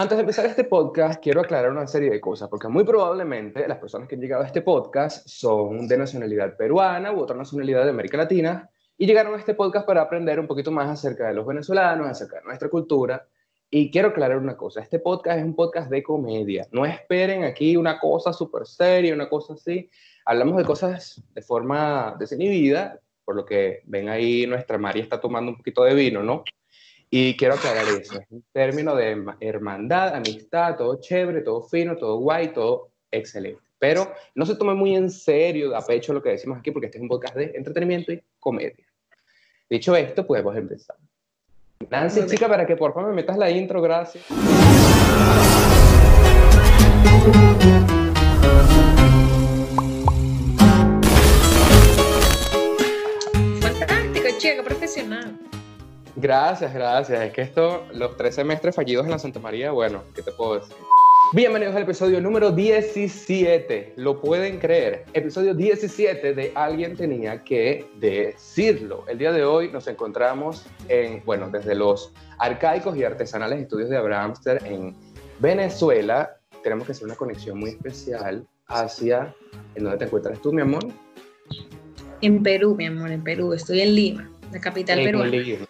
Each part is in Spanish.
Antes de empezar este podcast, quiero aclarar una serie de cosas, porque muy probablemente las personas que han llegado a este podcast son de nacionalidad peruana u otra nacionalidad de América Latina y llegaron a este podcast para aprender un poquito más acerca de los venezolanos, acerca de nuestra cultura. Y quiero aclarar una cosa, este podcast es un podcast de comedia. No esperen aquí una cosa súper seria, una cosa así. Hablamos de cosas de forma desinhibida, por lo que ven ahí nuestra María está tomando un poquito de vino, ¿no? Y quiero aclarar eso, es un término de hermandad, amistad, todo chévere, todo fino, todo guay, todo excelente. Pero no se tome muy en serio, a pecho lo que decimos aquí, porque este es un podcast de entretenimiento y comedia. Dicho esto, podemos empezar. Nancy, chica, para que por favor me metas la intro, gracias. Fantástico, chica, profesional. Gracias, gracias. Es que esto, los tres semestres fallidos en la Santa María, bueno, ¿qué te puedo decir? Bienvenidos al episodio número 17. ¿Lo pueden creer? Episodio 17 de Alguien tenía que decirlo. El día de hoy nos encontramos en, bueno, desde los arcaicos y artesanales estudios de Abrahamster en Venezuela. Tenemos que hacer una conexión muy especial hacia, ¿en dónde te encuentras tú, mi amor? En Perú, mi amor, en Perú. Estoy en Lima, la capital En peruana. Lima.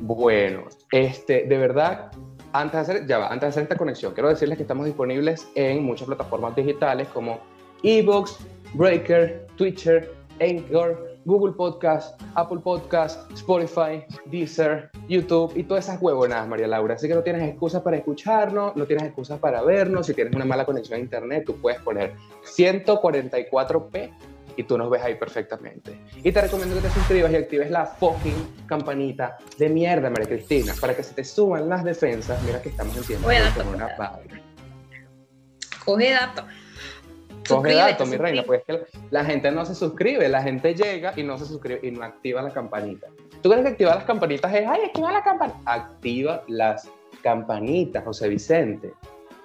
Bueno, este, de verdad, antes de, hacer, ya va, antes de hacer esta conexión, quiero decirles que estamos disponibles en muchas plataformas digitales como eBooks, Breaker, Twitcher, Anchor, Google Podcast, Apple Podcast, Spotify, Deezer, YouTube y todas esas huevonadas, María Laura. Así que no tienes excusas para escucharnos, no tienes excusas para vernos. Si tienes una mala conexión a internet, tú puedes poner 144p y tú nos ves ahí perfectamente. Y te recomiendo que te suscribas y actives la fucking campanita de mierda, María Cristina, para que se te suban las defensas. Mira que estamos en tiempo como una vaina. Coge dato. Coge dato, mi reina, pues es que la gente no se suscribe, la gente llega y no se suscribe y no activa la campanita. ¿Tú crees que activar las campanitas es, ay, activa la campanita? Activa las campanitas, José Vicente.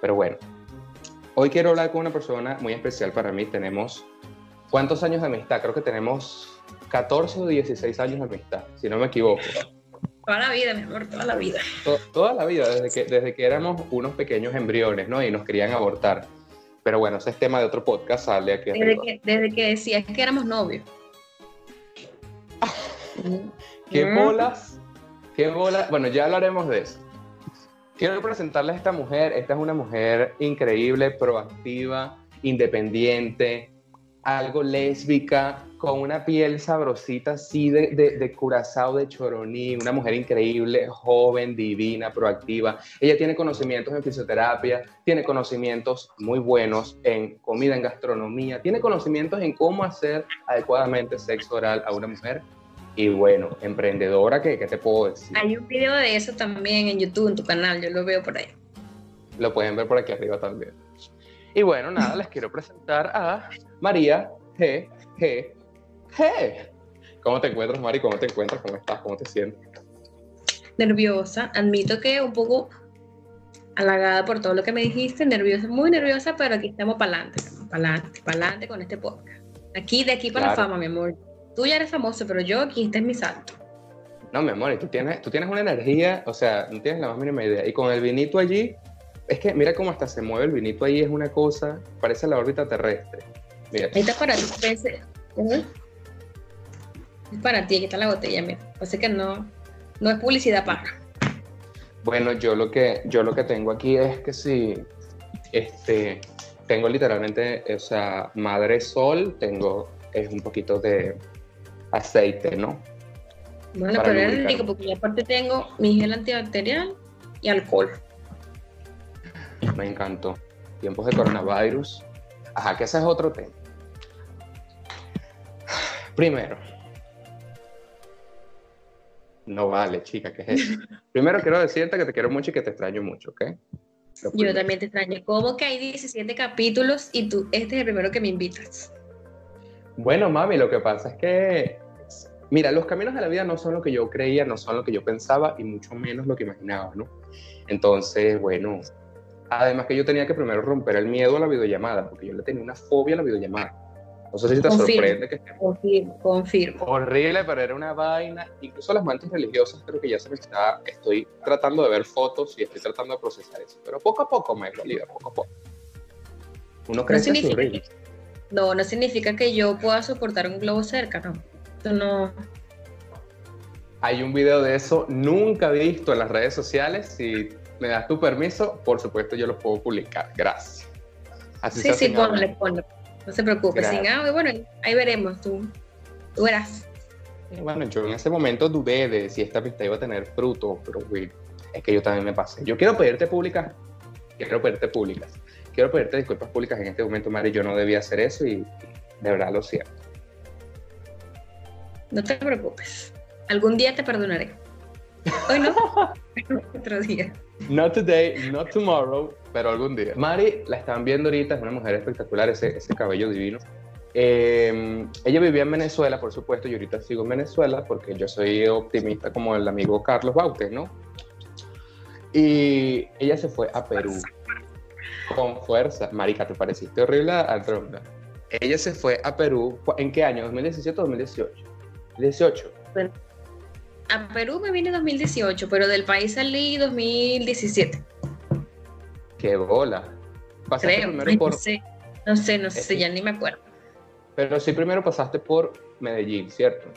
Pero bueno, hoy quiero hablar con una persona muy especial para mí. Tenemos, ¿cuántos años de amistad? Creo que tenemos 14 o 16 años de amistad, si no me equivoco. Toda la vida, mi amor, toda la vida. To- toda la vida, desde que, desde que éramos unos pequeños embriones, ¿no? Y nos querían abortar. Pero bueno, ese es tema de otro podcast, sale aquí Desde que, desde que decías que éramos novios. ¿Qué Mm. bolas? ¿Qué bolas? Bueno, ya hablaremos de eso. Quiero presentarles a esta mujer. Esta es una mujer increíble, proactiva, independiente, algo lésbica, con una piel sabrosita así de, de, de curazao de choroní, una mujer increíble, joven, divina, proactiva. Ella tiene conocimientos en fisioterapia, tiene conocimientos muy buenos en comida, en gastronomía, tiene conocimientos en cómo hacer adecuadamente sexo oral a una mujer. Y bueno, emprendedora, ¿qué, qué te puedo decir? Hay un video de eso también en YouTube, en tu canal, yo lo veo por ahí. Lo pueden ver por aquí arriba también. Y bueno, nada, les quiero presentar a María G. G. G. ¿Cómo te encuentras, Mari? ¿Cómo te encuentras? ¿Cómo estás? ¿Cómo te sientes? Nerviosa, admito que un poco halagada por todo lo que me dijiste, nerviosa, muy nerviosa, pero aquí estamos para adelante, para adelante, para adelante con este podcast. Aquí, de aquí para la fama, mi amor. Tú ya eres famoso, pero yo aquí, este es mi salto. No, mi amor, y tú tienes, tú tienes una energía, o sea, no tienes la más mínima idea. Y con el vinito allí, es que mira cómo hasta se mueve el vinito allí, es una cosa, parece la órbita terrestre. Mira, Ahí está para ti. Es para ti, aquí está la botella, mira. Así que no, no es publicidad paga. Bueno, yo lo que yo lo que tengo aquí es que si este tengo literalmente, o sea, madre sol, tengo es un poquito de aceite, ¿no? Bueno, Para pero es lubricar. rico porque yo aparte tengo mi gel antibacterial y alcohol. Me encantó. Tiempos de coronavirus. Ajá, que ese es otro tema. Primero. No vale, chica, ¿qué es eso? Primero quiero decirte que te quiero mucho y que te extraño mucho, ¿ok? Yo también te extraño. ¿Cómo que hay 17 capítulos y tú, este es el primero que me invitas? Bueno, mami, lo que pasa es que, mira, los caminos de la vida no son lo que yo creía, no son lo que yo pensaba y mucho menos lo que imaginaba, ¿no? Entonces, bueno, además que yo tenía que primero romper el miedo a la videollamada, porque yo le tenía una fobia a la videollamada. No sé si te sorprende que Confirmo, confirmo. Horrible, pero era una vaina. Incluso las mantas religiosas creo que ya se me está... Estoy tratando de ver fotos y estoy tratando de procesar eso. Pero poco a poco me valida, poco a poco. Uno crece no significa, No, no significa que yo pueda soportar un globo cerca, no. Eso no... Hay un video de eso nunca visto en las redes sociales. Si me das tu permiso, por supuesto yo lo puedo publicar. Gracias. Así sí, sí, ponle, ponle. No se preocupe. Sin bueno, ahí veremos. Tú, tú verás. Bueno, yo en ese momento dudé de si esta pista iba a tener fruto, pero es que yo también me pasé. Yo quiero pedirte públicas, quiero pedirte públicas, quiero pedirte disculpas públicas en este momento, Mari. Yo no debía hacer eso y de verdad lo siento. No te preocupes. Algún día te perdonaré. Hoy no, otro día. Not today, not tomorrow, pero algún día. Mari, la están viendo ahorita, es una mujer espectacular, ese, ese cabello divino. Em, ella vivía en Venezuela, por supuesto, y ahorita sigo en Venezuela porque yo soy optimista como el amigo Carlos Baute, ¿no? Y ella se fue a Perú con fuerza. Marica, ¿te pareciste horrible Andrómeda? Ella se fue a Perú, ¿en qué año? ¿2017 o 2018? 18. A Perú me vine en 2018, pero del país salí 2017. ¡Qué bola! Creo, no sé, no sé, no sé, ya ni me acuerdo. Pero sí primero pasaste por Medellín, ¿cierto?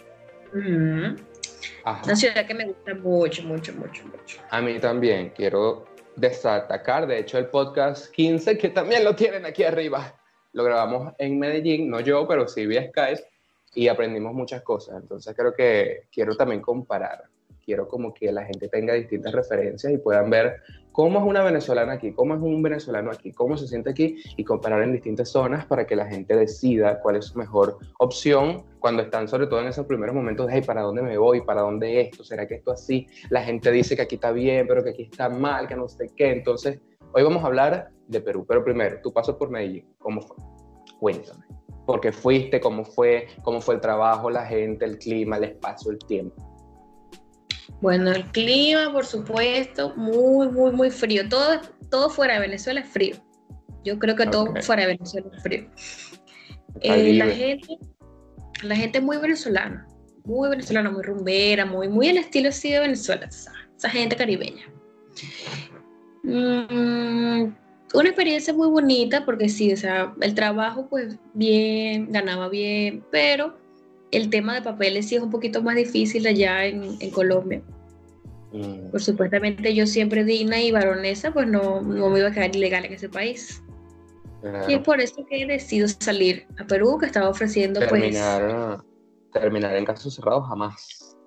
Una ciudad que me gusta mucho, mucho, mucho, mucho. A mí también, quiero destacar, de hecho el podcast 15, que también lo tienen aquí arriba, lo grabamos en Medellín, no yo, pero sí vía Skype, y aprendimos muchas cosas. Entonces creo que quiero también comparar, quiero como que la gente tenga distintas referencias y puedan ver cómo es una venezolana aquí, cómo es un venezolano aquí, cómo se siente aquí y comparar en distintas zonas para que la gente decida cuál es su mejor opción cuando están sobre todo en esos primeros momentos de, hey, ¿para dónde me voy? ¿Para dónde esto? ¿Será que esto así? La gente dice que aquí está bien, pero que aquí está mal, que no sé qué. Entonces, hoy vamos a hablar de Perú, pero primero, tu paso por Medellín, ¿cómo fue? Cuéntame. ¿Por qué fuiste? ¿Cómo fue? ¿Cómo fue el trabajo, la gente, el clima, el espacio, el tiempo? Bueno, el clima, por supuesto, muy, muy, muy frío. Todo, todo fuera de Venezuela es frío. Yo creo que todo fuera de Venezuela es frío. Eh, la gente, la gente es muy venezolana, muy venezolana, muy rumbera, muy, muy el estilo así de Venezuela, esa, gente caribeña. Mm, una experiencia muy bonita porque sí, o sea, el trabajo pues bien, ganaba bien, pero el tema de papeles sí es un poquito más difícil allá en, Colombia. Mm. Por supuestamente yo siempre digna y baronesa, pues no, no me iba a quedar ilegal en ese país. Y es por eso que he decidido salir a Perú, que estaba ofreciendo pues, terminar, pues... Terminar en casos cerrados jamás.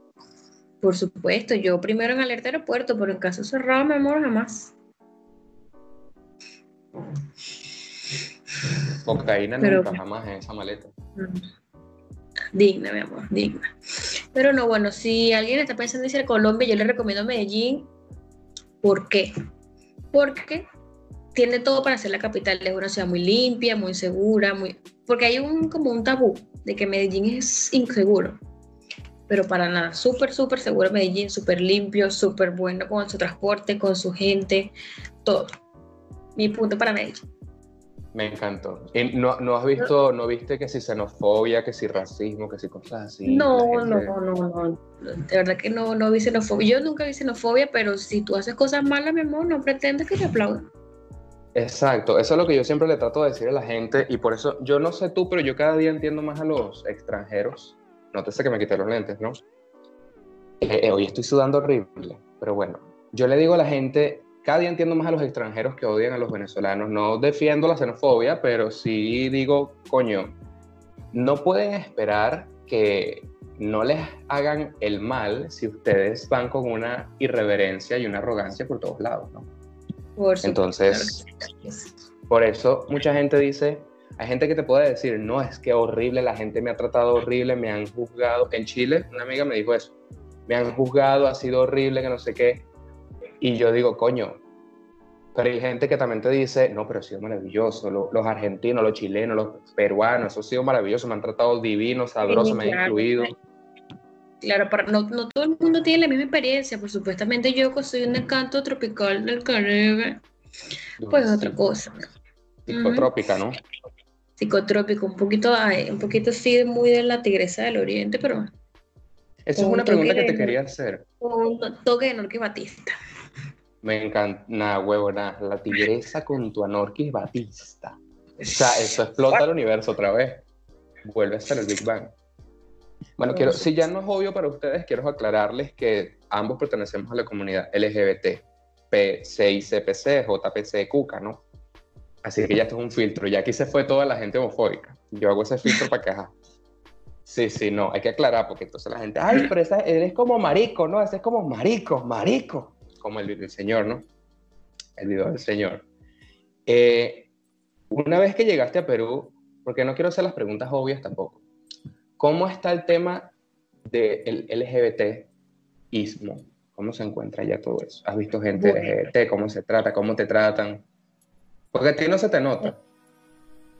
Por supuesto, yo primero en alerta aeropuerto, pero en caso cerrado, mi amor, jamás. Cocaína nunca, jamás en esa maleta. Digna, mi amor, digna. Pero no, bueno, si alguien está pensando en ir a Colombia, yo le recomiendo Medellín. ¿Por qué? Porque tiene todo para ser la capital. Es una ciudad muy limpia, muy segura, muy... porque hay un como un tabú de que Medellín es inseguro. Pero para nada, súper, súper seguro Medellín, súper limpio, súper bueno con su transporte, con su gente, todo. Mi punto para Medellín. Me encantó. no, no, has visto, no viste que si xenofobia, que si racismo, que si cosas así? No, no, no, no. De verdad que no, no vi xenofobia. Yo nunca vi xenofobia, pero si tú haces cosas malas, mi amor, no pretendes que te aplaudan. Exacto, eso es lo que yo siempre le trato de decir a la gente y por eso yo no sé tú, pero yo cada día entiendo más a los extranjeros. Nótese que me quité los lentes, ¿no? Eh, eh, hoy estoy sudando horrible, pero bueno, yo le digo a la gente, cada día entiendo más a los extranjeros que odian a los venezolanos. No defiendo la xenofobia, pero sí digo, coño, no pueden esperar que no les hagan el mal si ustedes van con una irreverencia y una arrogancia por todos lados, ¿no? Entonces, por eso mucha gente dice, hay gente que te puede decir, no, es que horrible, la gente me ha tratado horrible, me han juzgado. En Chile, una amiga me dijo eso, me han juzgado, ha sido horrible, que no sé qué. Y yo digo, coño, pero hay gente que también te dice, no, pero ha sido maravilloso, los, argentinos, los chilenos, los peruanos, eso ha sido maravilloso, me han tratado divino, sabroso, me han incluido. Claro, no, no, todo el mundo tiene la misma experiencia, por supuestamente yo que soy un encanto tropical del Caribe, pues otra cosa. Tipo trópica, ¿no? psicotrópico, un poquito, un poquito así, muy de la tigresa del oriente, pero... Esa es una pregunta que te quería hacer. Un toque de Norquis Batista. Me encanta, huevo, nada, la tigresa con tu Anorquis Batista. O sea, eso explota el universo otra vez. Vuelve a ser el Big Bang. Bueno, quiero, si ya no es obvio para ustedes, quiero aclararles que ambos pertenecemos a la comunidad LGBT, PCICPC, JPC, CUCA, ¿no? Así que ya esto es un filtro. Ya aquí se fue toda la gente homofóbica. Yo hago ese filtro para que, Sí, sí, no, hay que aclarar porque entonces la gente, ay, pero esa, él es como marico, ¿no? Ese es como marico, marico. Como el, del señor, ¿no? El video del señor. Eh, una vez que llegaste a Perú, porque no quiero hacer las preguntas obvias tampoco, ¿cómo está el tema del LGBT-ismo? ¿Cómo se encuentra ya todo eso? ¿Has visto gente LGBT? ¿Cómo se trata? ¿Cómo te tratan? Porque a ti no se te nota.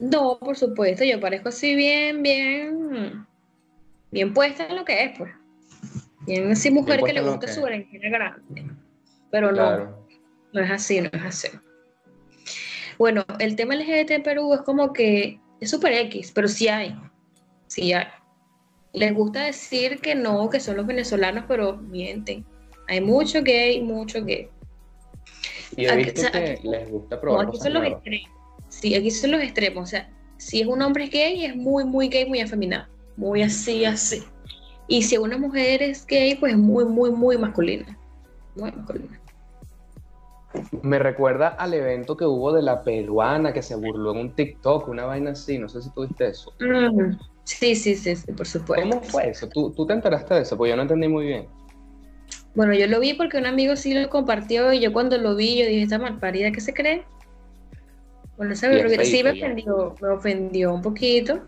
No, por supuesto, yo parezco así bien, bien, bien puesta en lo que es, pues. Bien así mujer que le gusta su berenjena grande. Pero no, no es así, no es así. Bueno, el tema LGBT en Perú es como que es super X, pero sí hay, sí hay. Les gusta decir que no, que son los venezolanos, pero mienten. Hay mucho gay, mucho gay. Y he visto que les gusta probar aquí son los extremos. Sí, aquí son los extremos. O sea, si es un hombre gay, es muy, muy gay, muy afeminado. Muy así, así. Y si una mujer es gay, pues es muy, muy, muy masculina. Muy masculina. Me recuerda al evento que hubo de la peruana que se burló en un TikTok, una vaina así, no sé si tuviste eso. Mm, sí, sí, sí, sí, por supuesto. ¿Cómo fue eso? ¿Tú, ¿Tú, te enteraste de eso? Pues yo no entendí muy bien. Bueno, yo lo vi porque un amigo sí lo compartió y yo cuando lo vi, yo dije, esta malparida, ¿qué se cree? Bueno, sí me ofendió, me ofendió un poquito.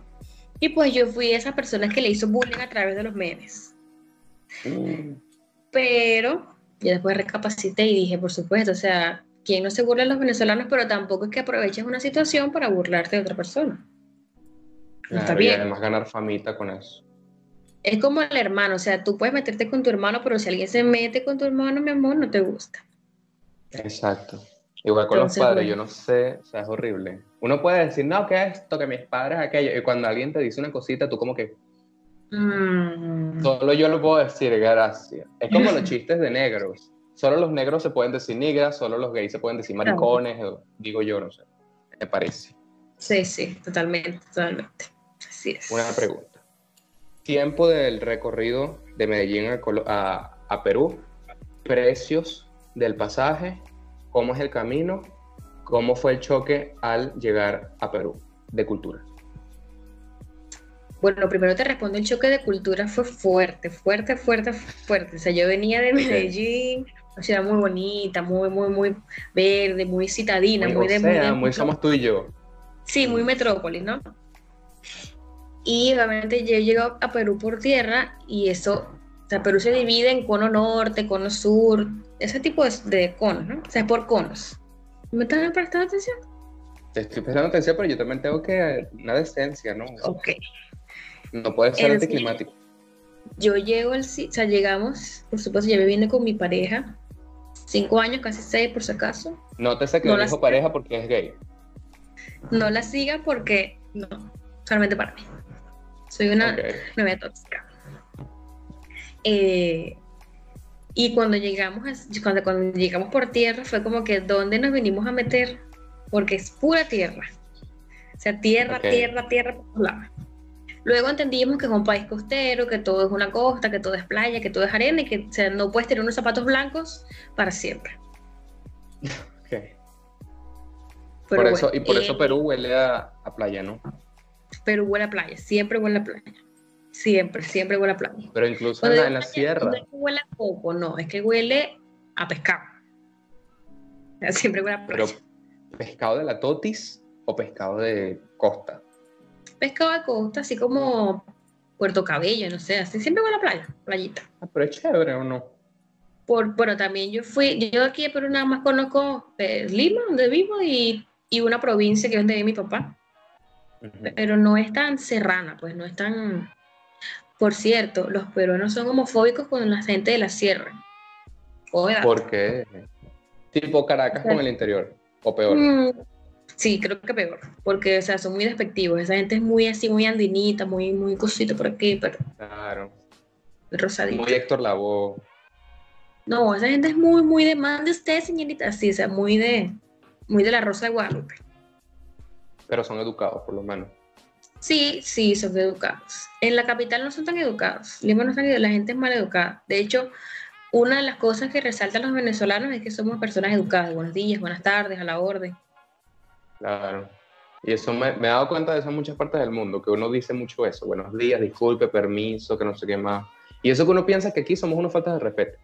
Y pues yo fui esa persona que le hizo bullying a través de los memes. Mm. Pero yo después recapacité y dije, por supuesto, o sea, ¿quién no se burla de los venezolanos? Pero tampoco es que aproveches una situación para burlarte de otra persona. está bien. Y además ganar famita con eso es como el hermano, o sea, tú puedes meterte con tu hermano, pero si alguien se mete con tu hermano, mi amor, no te gusta. Exacto. Igual con los padres, yo no sé, o sea, es horrible. Uno puede decir, no, ¿qué es esto? Que mis padres aquello. Y cuando alguien te dice una cosita, tú como que... Mm. Solo yo lo puedo decir, gracias. Es como los chistes de negros. Solo los negros se pueden decir negras, solo los gays se pueden decir maricones, digo yo, no sé. Me parece. Sí, sí, totalmente, totalmente. Así es. Una pregunta tiempo del recorrido de Medellín a, Perú, precios del pasaje, cómo es el camino, cómo fue el choque al llegar a Perú de cultura. Bueno, primero te respondo, el choque de cultura fue fuerte, fuerte, fuerte, fuerte. O sea, yo venía de Medellín, una ciudad muy bonita, muy, muy, muy verde, muy citadina, muy, de... muy, muy somos tú y yo. Sí, muy metrópolis, ¿no? Y obviamente yo llegué a Perú por tierra y eso, o sea, Perú se divide en cono norte, cono sur, ese tipo de, de conos, ¿no? O sea, por conos. ¿Me estás prestando atención? Te estoy prestando atención, pero yo también tengo que una decencia, ¿no? Ok. No puede ser anticlimático. Yo llego al o sea, llegamos, por supuesto, ya me vine con mi pareja, cinco años, casi seis por si acaso. Nótese que no dijo pareja porque es gay. No la siga porque, no, solamente para mí. Soy una novia tóxica. Eh, y cuando llegamos, cuando, cuando llegamos por tierra fue como que, ¿dónde nos venimos a meter? Porque es pura tierra. O sea, tierra, tierra, tierra por todos lados. Luego entendimos que es un país costero, que todo es una costa, que todo es playa, que todo es arena y que no puedes tener unos zapatos blancos para siempre. por eso, y por eso eh, Perú huele a playa, ¿no? pero huele a playa, siempre huele a playa. Siempre, siempre huele a playa. Pero incluso en la, sierra. No es que huele a poco, no, es que huele a pescado. Siempre huele a playa. Pero, ¿pescado de la Totis o pescado de costa? Pescado de costa, así como Puerto Cabello, no sé, así siempre huele a playa, playita. Ah, pero es chévere o no. Por, bueno, también yo fui, yo aquí pero nada más conozco eh, Lima, donde vivo, y, y una provincia que es donde vive mi papá pero no es tan serrana, pues no es tan... Por cierto, los peruanos son homofóbicos con la gente de la sierra. ¿Por qué? Tipo Caracas con el interior, o peor. Mm, Sí, creo que peor, porque, o sea, son muy despectivos. Esa gente es muy así, muy andinita, muy, muy cosita por aquí, pero... Claro. Rosadito. Muy Héctor Lavoe. No, esa gente es muy, muy de mande usted, señorita, sí, o sea, muy de, muy de la Rosa de Guadalupe. Pero son educados, por lo menos. Sí, sí, son educados. En la capital no son tan educados. Lima no es tan la gente es mal educada. De hecho, una de las cosas que resaltan los venezolanos es que somos personas educadas. Buenos días, buenas tardes, a la orden. Claro. Y eso me, me he dado cuenta de eso en muchas partes del mundo, que uno dice mucho eso. Buenos días, disculpe, permiso, que no sé qué más. Y eso que uno piensa que aquí somos unos faltas de respeto.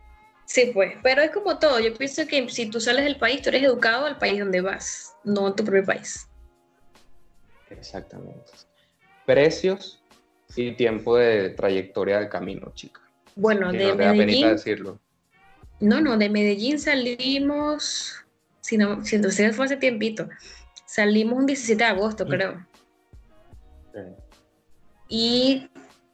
Sí, pues, pero es como todo. Yo pienso que si tú sales del país, tú eres educado al país donde vas, no en tu propio país. Exactamente. Precios y tiempo de trayectoria del camino, chica. Bueno, Que de no te da Medellín, decirlo. no, no, de Medellín salimos, si no, si entonces fue hace tiempito, salimos un 17 de agosto, creo. Eh, Y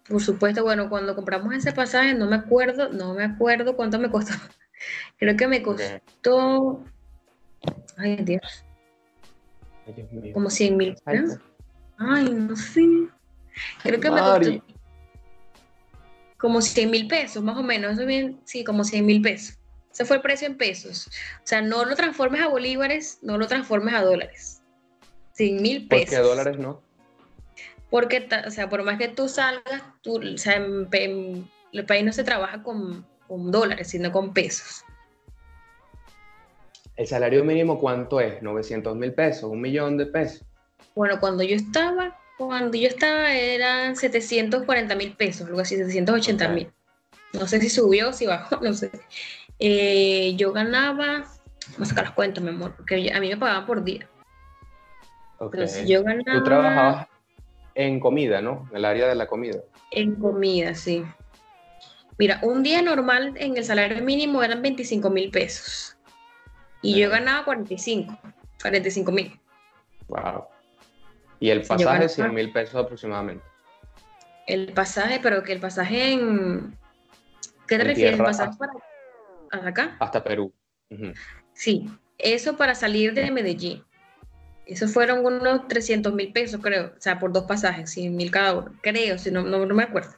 por supuesto, bueno, cuando compramos ese pasaje, no me acuerdo, no me acuerdo cuánto me costó. Creo que me costó, ay Dios, ay, Dios mío. como 100 mil pesos. Ay, no sé. Creo que me costó como 100 mil pesos, más o menos. Eso bien, sí, como 100 mil pesos. Ese fue el precio en pesos. O sea, no lo transformes a bolívares, no lo transformes a dólares. 100 mil ¿Por pesos. qué dólares no? Porque, o sea, por más que tú salgas, tú, o sea, en, en el país no se trabaja con, con dólares, sino con pesos. ¿El salario mínimo cuánto es? 900 mil pesos, un millón de pesos. Bueno, cuando yo estaba, cuando yo estaba eran 740 mil pesos, algo así, 780 mil. No sé si subió o si bajó, no sé. Eh, yo ganaba, vamos a sacar las cuentas, mi amor, porque a mí me pagaban por día. Ok. Entonces yo ganaba Tú trabajabas en comida, ¿no? En el área de la comida. en comida, sí. Mira, un día normal en el salario mínimo eran 25 mil pesos. Y yo ganaba 45, 45 mil. Wow. Y el pasaje, ganaba- 100 mil pesos aproximadamente. El pasaje, pero que el pasaje en... ¿Qué te En refieres? ¿El pasaje hasta- para acá? Hasta Perú. Sí, eso para salir de Medellín. Eso fueron unos 300 mil pesos, creo. O sea, por dos pasajes, 100 mil cada uno. Creo, si no, no, no me acuerdo.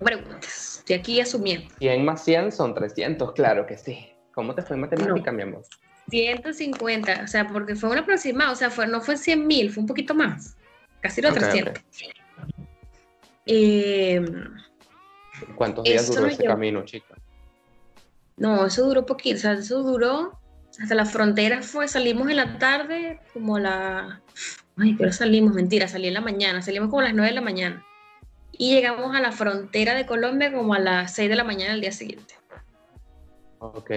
No preguntes. Estoy aquí asumiendo. 100 más 100 son 300, claro que sí. ¿Cómo te fue en matemática, mi amor? 150, o sea, porque fue un aproximado, o sea, fue, no fue 100 mil, fue un poquito más. Casi los Ok, 300. Eh, ¿Cuántos días Eso duró ese llevó- camino, chica? no, eso duró poquito, o sea, eso duró hasta la frontera, fue, salimos en la tarde, como a la... Ay, pero salimos, mentira, salí en la mañana, salimos como a las 9 de la mañana. Y llegamos a la frontera de Colombia como a las 6 de la mañana del día siguiente. Ok.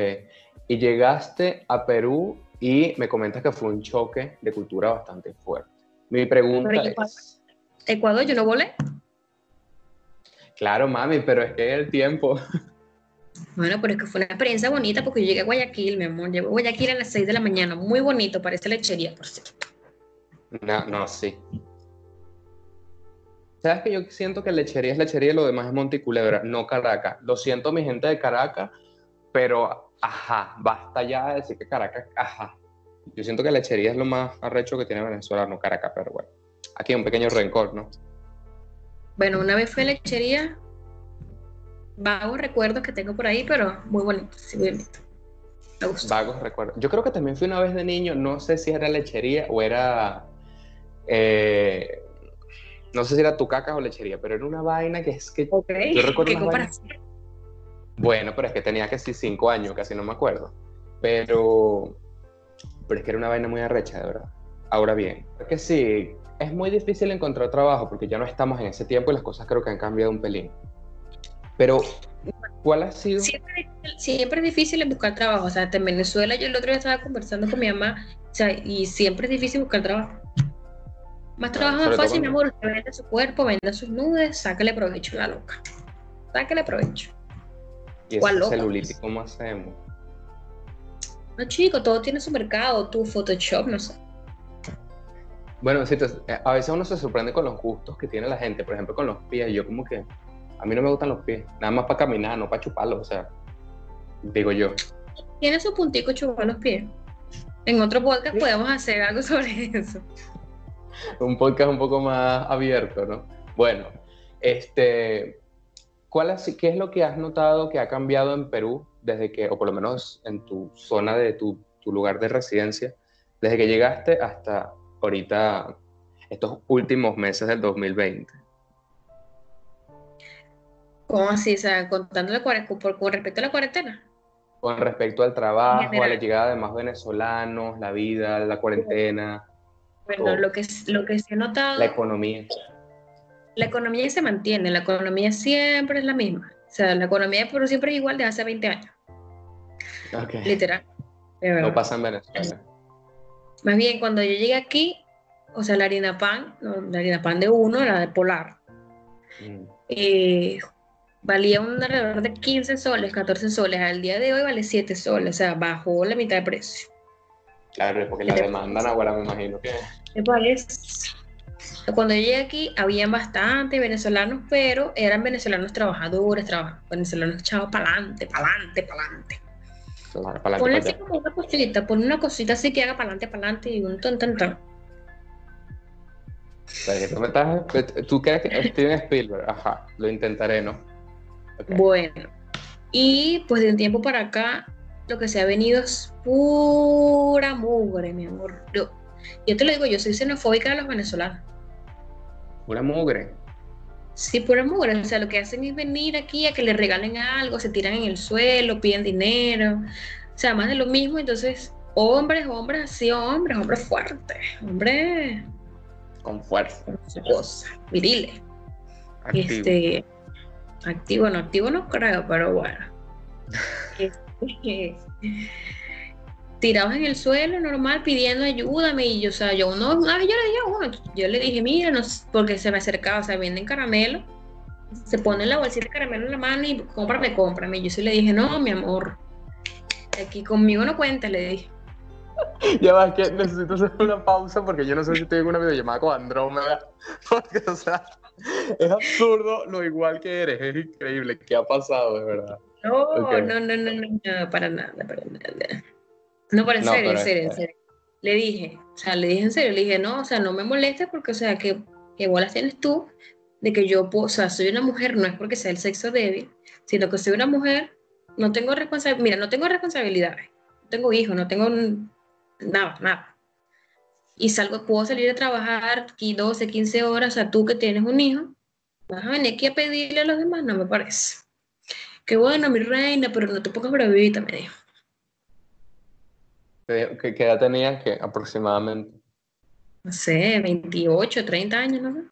Y llegaste a Perú y me comentas que fue un choque de cultura bastante fuerte. Mi pregunta Pero es, Ecuador, yo no volé. claro, mami, pero es que el tiempo. Bueno, pero es que fue una experiencia bonita porque yo llegué a Guayaquil, mi amor. Llegué a Guayaquil a las 6 de la mañana. Muy bonito, parece lechería, por cierto. No, no, sí. ¿Sabes que yo siento que lechería es lechería y lo demás es Monticulebra, no Caracas? Lo siento, mi gente de Caracas, pero ajá, basta ya de decir que Caracas, ajá. Yo siento que lechería es lo más arrecho que tiene Venezuela, no Caracas, pero bueno. Aquí un pequeño rencor, ¿no? Bueno, una vez fue lechería. Vagos recuerdos que tengo por ahí, pero muy bonito, sí, muy bonito. Me gustó. Vagos recuerdos. Yo creo que también fui una vez de niño, no sé si era lechería o era. eh, no sé si era tucacas o lechería, pero era una vaina que es que. Ok, Yo recuerdo qué comparación. Bueno, pero es que tenía sí cinco años, casi no me acuerdo. Pero. Pero es que era una vaina muy arrecha, de verdad. Ahora bien, es que sí, es muy difícil encontrar trabajo porque ya no estamos en ese tiempo y las cosas creo que han cambiado un pelín. Pero, ¿cuál ha sido? Siempre, siempre es difícil buscar trabajo. O sea, en Venezuela yo el otro día estaba conversando con mi mamá, o sea, y siempre es difícil buscar trabajo. Más trabajo más fácil, mi amor. Usted vende su cuerpo, vende sus nudes, sácale provecho a la loca. Sácale provecho. Y ¿Cuál ese celulitis, ¿cómo hacemos? No, chico, todo tiene su mercado, tu Photoshop, no sé. Bueno, sí, eh, a veces uno se sorprende con los gustos que tiene la gente, por ejemplo, con los pies. Yo como que, a mí no me gustan los pies, nada más para caminar, no para chuparlos, o sea, digo yo. Tiene su puntico chupar los pies. En otro podcast podemos hacer algo sobre eso. Un podcast un poco más abierto, ¿no? Bueno, este, ¿cuál es, ¿qué es lo que has notado que ha cambiado en Perú desde que, o por lo menos en tu zona de tu, tu lugar de residencia, desde que llegaste hasta ahorita, estos últimos meses del 2020? ¿Cómo así? O sea, contándole con respecto a la cuarentena. Con respecto al trabajo, a la llegada de más venezolanos, la vida, la cuarentena. Bueno, lo que, lo que se ha notado. La economía. La economía se mantiene, la economía siempre es la misma. O sea, la economía de Perú siempre es igual de hace 20 años. Literal. No pasa en Venezuela. Más bien, cuando yo llegué aquí, o sea, la harina pan, la harina pan de uno era de polar. Mm. Eh, valía un alrededor de 15 soles, 14 soles. Al día de hoy vale 7 soles, o sea, bajó la mitad de precio. Claro, porque la demanda ahora me imagino que... ¿Qué parece? Cuando yo llegué aquí, habían bastantes venezolanos, pero eran venezolanos trabajadores, venezolanos echados para adelante, para adelante, para adelante. Ponle así como una cosita, pon una cosita así que haga para adelante, para adelante y un ton, ton, ton. ¿Tú crees que Steven Spielberg? Ajá, lo intentaré, ¿no? Bueno, y pues de un tiempo para acá, lo que se ha venido es pura mugre, mi amor. Yo, te lo digo, yo soy xenofóbica de los venezolanos. Pura mugre. Sí, pura mugre. O sea, lo que hacen es venir aquí a que le regalen algo, se tiran en el suelo, piden dinero. O sea, más de lo mismo. Entonces, hombres, hombres así, hombres, hombres fuertes, hombres. Con fuerza. viriles. Este, Activo no, activo no creo, pero bueno. Este, tirados en el suelo, normal, pidiendo ayúdame. Y yo, o sea, yo no, una vez yo le dije, bueno, yo le dije, mira, no, porque se me acercaba, o sea, venden caramelo, se pone la bolsita de caramelo en la mano y cómprame, cómprame. Y yo sí le dije, no, mi amor, aquí conmigo no cuenta, le dije. Ya va, que necesito hacer una pausa porque yo no sé si tengo una videollamada con Andrómeda. Porque, o sea, es absurdo lo igual que eres, es increíble. ¿Qué ha pasado, de verdad? No, no, no, no, no, no, para nada, para nada. No, para en serio, en serio, en serio. Le dije, o sea, le dije en serio, le dije, no, o sea, no me molestes porque, o sea, que, que bolas tienes tú de que yo, o sea, soy una mujer, no es porque sea el sexo débil, sino que soy una mujer, no tengo responsabilidad, mira, no tengo responsabilidades, no tengo hijos, no tengo nada, nada. Y salgo, puedo salir a trabajar aquí 12, 15 horas, o sea, tú que tienes un hijo, vas a venir aquí a pedirle a los demás, no me parece. Qué bueno, mi reina, pero no te pongas bravita, me dijo. ¿Qué, edad tenías que aproximadamente? No sé, 28, 30 años, ¿no?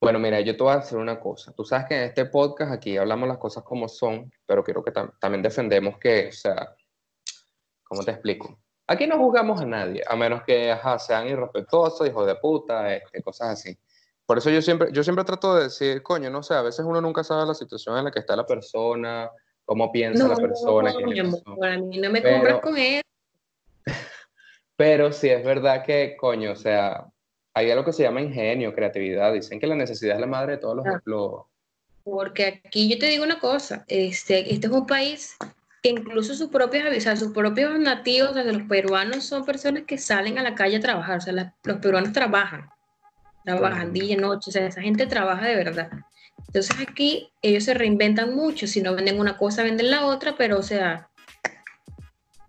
Bueno, mira, yo te voy a decir una cosa. Tú sabes que en este podcast aquí hablamos las cosas como son, pero quiero que también defendemos que, o sea, ¿Cómo te explico? Aquí no juzgamos a nadie, a menos que sean irrespetuosos, hijos de puta, este, cosas así. Por eso yo siempre, yo siempre trato de decir, coño, no sé, a veces uno nunca sabe la situación en la que está la persona, cómo piensa la persona. No, para mí no me compras con él. Pero sí es verdad que, coño, o sea, hay algo que se llama ingenio, creatividad. Dicen que la necesidad es la madre de todos los... Ah. Porque aquí yo te digo una cosa, este, este es un país que incluso sus propios, o sus propios nativos, o los peruanos, son personas que salen a la calle a trabajar, o sea, los peruanos trabajan, trabajan día y noche, o sea, esa gente trabaja de verdad. Entonces aquí ellos se reinventan mucho, si no venden una cosa, venden la otra, pero o sea,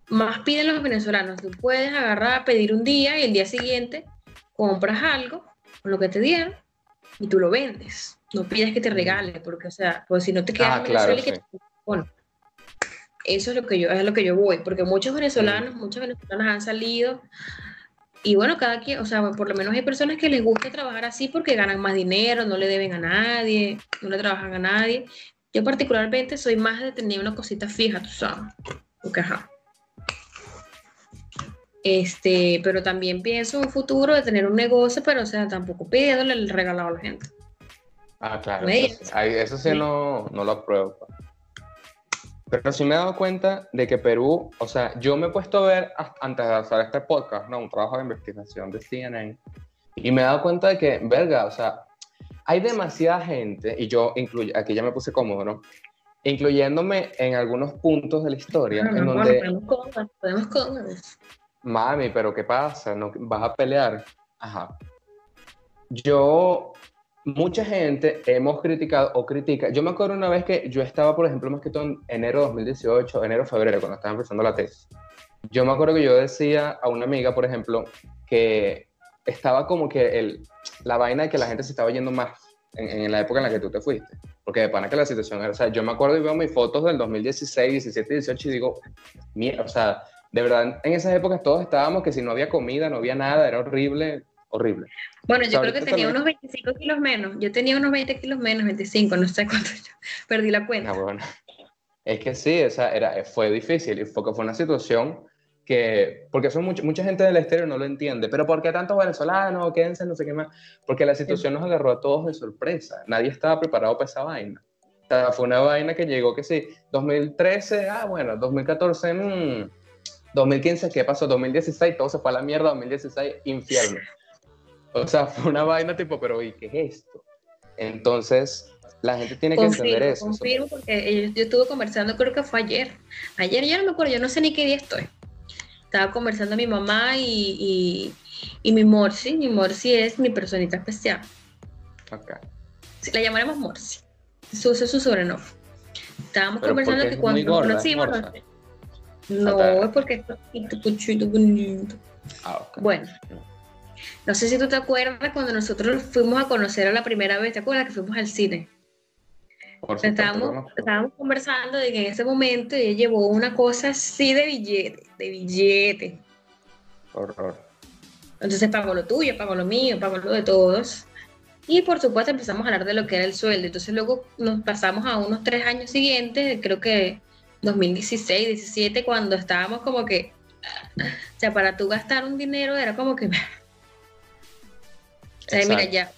más piden los venezolanos, tú puedes agarrar, pedir un día y el día siguiente compras algo con lo que te dieron y tú lo vendes. No pides que te regale, porque o sea, pues si no te quedas ah, en Venezuela y que te... Bueno, eso es lo que yo, es lo que yo voy, porque muchos venezolanos, muchas venezolanas han salido y bueno, cada quien, o sea, por lo menos hay personas que les gusta trabajar así porque ganan más dinero, no le deben a nadie, no le trabajan a nadie. Yo particularmente soy más de tener una cosita fija, tú sabes, porque ajá. Este, pero también pienso en un futuro de tener un negocio, pero o sea, tampoco pidiéndole el regalado a la gente. Ah, claro. Eso, sí, No, no lo apruebo. Pero sí me he dado cuenta de que Perú, o sea, yo me he puesto a ver antes de hacer este podcast, ¿no? Un trabajo de investigación de CNN, y me he dado cuenta de que, verga, o sea, hay demasiada gente, y yo incluyo, aquí ya me puse cómodo, ¿no? incluyéndome en algunos puntos de la historia, en donde... Podemos cosas, podemos cosas. Mami, pero ¿qué pasa? ¿No, ¿Vas a pelear? Ajá. Yo, mucha gente hemos criticado o critica. Yo me acuerdo una vez que yo estaba, por ejemplo, más que todo en enero de 2018, enero, febrero, cuando estaba empezando la tesis. Yo me acuerdo que yo decía a una amiga, por ejemplo, que estaba como que el, la vaina de que la gente se estaba yendo más en, la época en la que tú te fuiste. Porque de pana que la situación era, o sea, yo me acuerdo y veo mis fotos del 2016, 17, 18 y digo, mierda, o sea, de verdad, en esas épocas todos estábamos que si no había comida, no había nada, era horrible, horrible. Bueno, yo creo que tenía unos 25 kilos menos, yo tenía unos 20 kilos menos, 25, no sé cuánto, yo perdí la cuenta. Ah, bueno. Es que sí, o sea, era, fue difícil y fue, fue una situación que, porque son mucha, mucha gente del exterior no lo entiende, pero ¿por qué tantos venezolanos? Quédense, no sé qué más. Porque la situación nos agarró a todos de sorpresa. Nadie estaba preparado para esa vaina. O sea, fue una vaina que llegó que sí, 2013, ah, bueno, 2014, mmm, 2015, ¿qué pasó? 2016, todo se fue a la mierda, 2016, infierno. O sea, fue una vaina tipo, pero ¿y qué es esto? Entonces, la gente tiene que entender eso. Confirmo, porque yo, estuve conversando, creo que fue ayer. Ayer ya no me acuerdo, yo no sé ni qué día estoy estaba conversando mi mamá y, y, mi Morsi. Mi Morsi es mi personita especial. Ok. La llamaremos Morsi. Eso es su sobrenombre. Estábamos conversando que cuando nos conocimos. No, es porque es bonito. Ah, Bueno, no sé si tú te acuerdas cuando nosotros fuimos a conocer a la primera vez, ¿te acuerdas que fuimos al cine? estábamos, estábamos, conversando de que en ese momento ella llevó una cosa así de billete, de billete. Horror. Entonces pagó lo tuyo, pagó lo mío, pagó lo de todos. Y por supuesto empezamos a hablar de lo que era el sueldo. Entonces luego nos pasamos a unos tres años siguientes, creo que 2016, 17, cuando estábamos como que, o sea, para tú gastar un dinero era como que, o sea, mira, ya,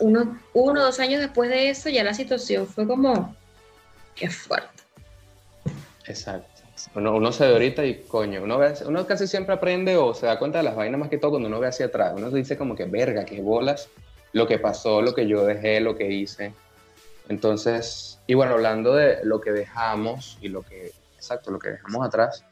uno, uno dos años después de eso, ya la situación fue como, qué fuerte. Exacto. Uno, uno se ve ahorita y coño, uno, ve, uno casi siempre aprende o se da cuenta de las vainas más que todo cuando uno ve hacia atrás. Uno se dice como que verga, que bolas, lo que pasó, lo que yo dejé, lo que hice. Entonces, y bueno, hablando de lo que dejamos y lo que, exacto, lo que dejamos atrás,